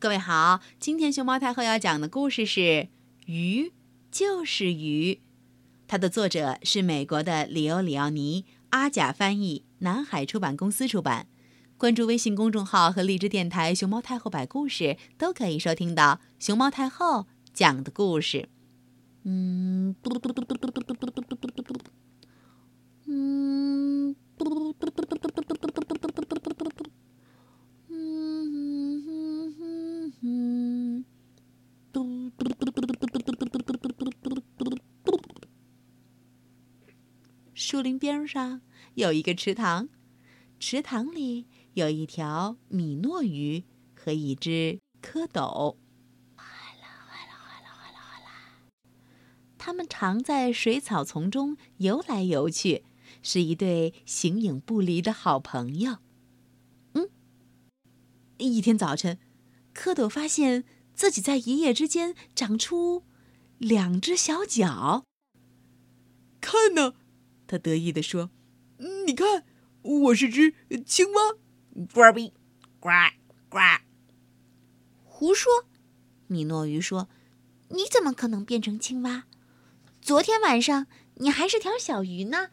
各位好，今天熊猫太后要讲的故事是《鱼就是鱼》，它的作者是美国的里欧里奥尼，阿甲翻译，南海出版公司出版。关注微信公众号和荔枝电台“熊猫太后摆故事”，都可以收听到熊猫太后讲的故事。嗯，嗯。树林边上有一个池塘，池塘里有一条米诺鱼和一只蝌蚪。哗啦哗啦哗啦哗啦哗啦，它们常在水草丛中游来游去，是一对形影不离的好朋友。嗯，一天早晨，蝌蚪发现自己在一夜之间长出两只小脚。看呢！他得意地说：“你看，我是只青蛙。”呱比，呱呱。胡说！米诺鱼说：“你怎么可能变成青蛙？昨天晚上你还是条小鱼呢，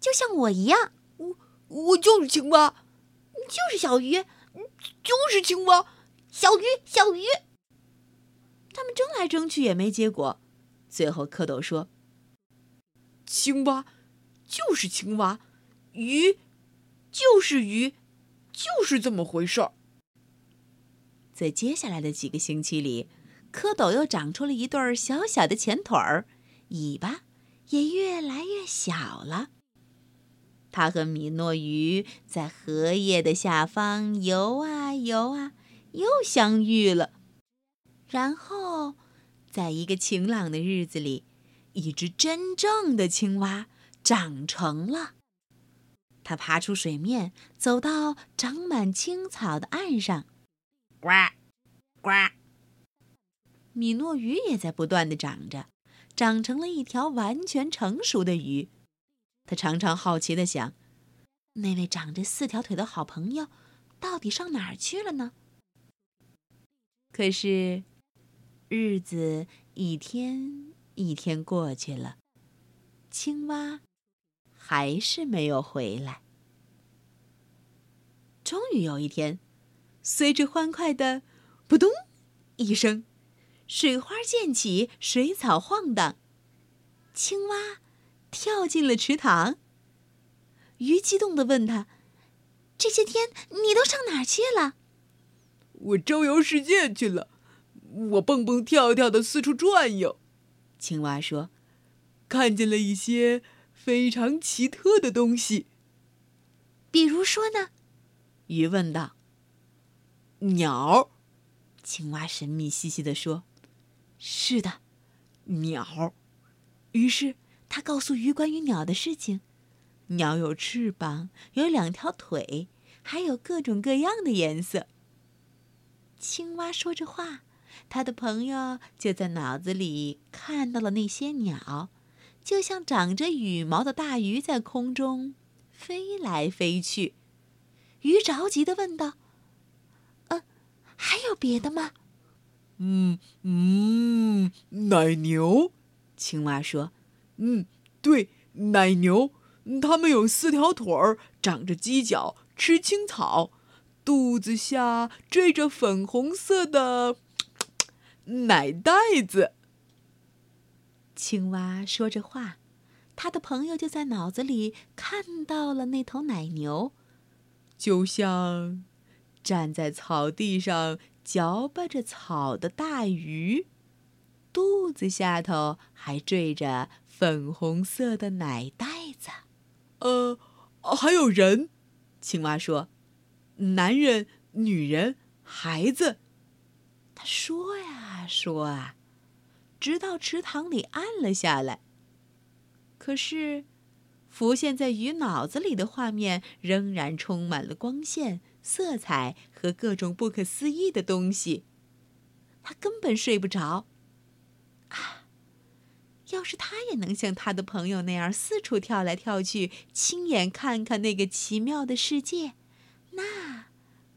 就像我一样。我我就是青蛙，就是小鱼，就是青蛙，小鱼小鱼。”他们争来争去也没结果，最后蝌蚪说：“青蛙。”就是青蛙，鱼就是鱼，就是这么回事儿。在接下来的几个星期里，蝌蚪又长出了一对小小的前腿儿，尾巴也越来越小了。它和米诺鱼在荷叶的下方游啊游啊，又相遇了。然后，在一个晴朗的日子里，一只真正的青蛙。长成了，它爬出水面，走到长满青草的岸上，呱，呱。米诺鱼也在不断的长着，长成了一条完全成熟的鱼。他常常好奇的想：那位长着四条腿的好朋友，到底上哪儿去了呢？可是，日子一天一天过去了，青蛙。还是没有回来。终于有一天，随着欢快的“扑通”一声，水花溅起，水草晃荡，青蛙跳进了池塘。鱼激动的问他：“这些天你都上哪儿去了？”“我周游世界去了，我蹦蹦跳跳的四处转悠。”青蛙说：“看见了一些。”非常奇特的东西，比如说呢？鱼问道。鸟，青蛙神秘兮兮地说：“是的，鸟。”于是他告诉鱼关于鸟的事情：鸟有翅膀，有两条腿，还有各种各样的颜色。青蛙说着话，他的朋友就在脑子里看到了那些鸟。就像长着羽毛的大鱼在空中飞来飞去，鱼着急的问道：“呃，还有别的吗？”“嗯嗯，奶牛。”青蛙说。“嗯，对，奶牛，它们有四条腿儿，长着犄角，吃青草，肚子下缀着粉红色的奶袋子。”青蛙说着话，他的朋友就在脑子里看到了那头奶牛，就像站在草地上嚼巴着草的大鱼，肚子下头还缀着粉红色的奶袋子。呃，还有人，青蛙说：“男人、女人、孩子。”他说呀说啊。直到池塘里暗了下来。可是，浮现在鱼脑子里的画面仍然充满了光线、色彩和各种不可思议的东西。他根本睡不着。啊！要是他也能像他的朋友那样四处跳来跳去，亲眼看看那个奇妙的世界，那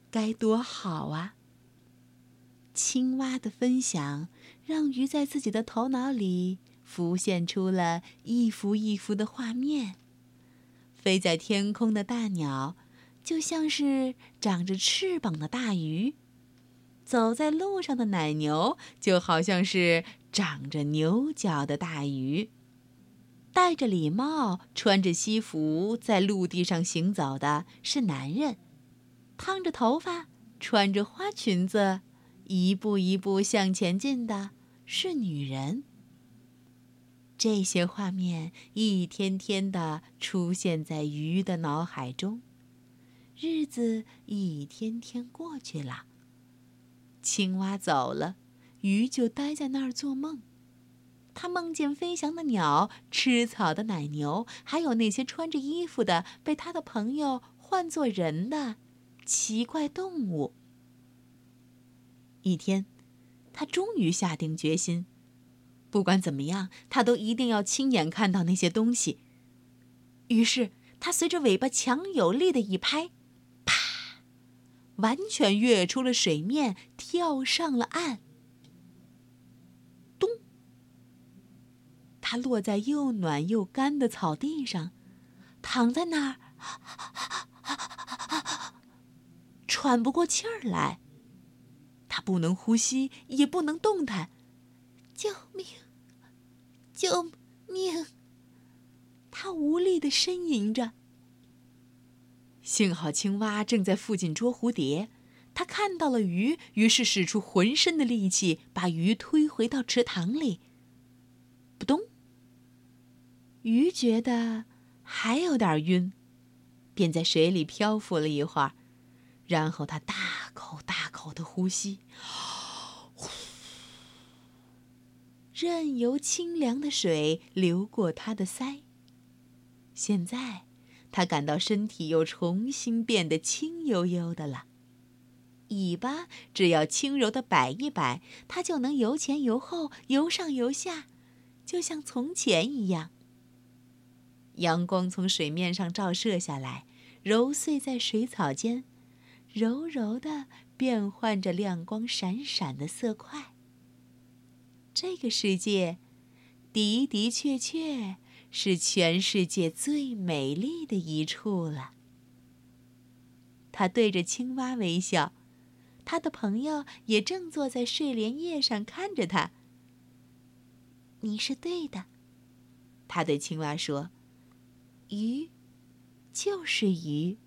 该多好啊！青蛙的分享让鱼在自己的头脑里浮现出了一幅一幅的画面。飞在天空的大鸟，就像是长着翅膀的大鱼；走在路上的奶牛，就好像是长着牛角的大鱼。戴着礼帽、穿着西服在陆地上行走的是男人，烫着头发、穿着花裙子。一步一步向前进的是女人。这些画面一天天的出现在鱼的脑海中，日子一天天过去了。青蛙走了，鱼就待在那儿做梦。他梦见飞翔的鸟、吃草的奶牛，还有那些穿着衣服的被他的朋友唤作人的奇怪动物。一天，他终于下定决心，不管怎么样，他都一定要亲眼看到那些东西。于是，他随着尾巴强有力的一拍，啪，完全跃出了水面，跳上了岸。咚！他落在又暖又干的草地上，躺在那儿，喘不过气儿来。他不能呼吸，也不能动弹。救命！救命！他无力的呻吟着。幸好青蛙正在附近捉蝴蝶，他看到了鱼，于是使出浑身的力气把鱼推回到池塘里。扑通！鱼觉得还有点晕，便在水里漂浮了一会儿。然后他大口大口的呼吸，任由清凉的水流过他的腮。现在，他感到身体又重新变得轻悠悠的了。尾巴只要轻柔的摆一摆，它就能由前由后、由上由下，就像从前一样。阳光从水面上照射下来，揉碎在水草间。柔柔的变换着亮光闪闪的色块。这个世界，的的确确是全世界最美丽的一处了。他对着青蛙微笑，他的朋友也正坐在睡莲叶上看着他。你是对的，他对青蛙说：“鱼，就是鱼。”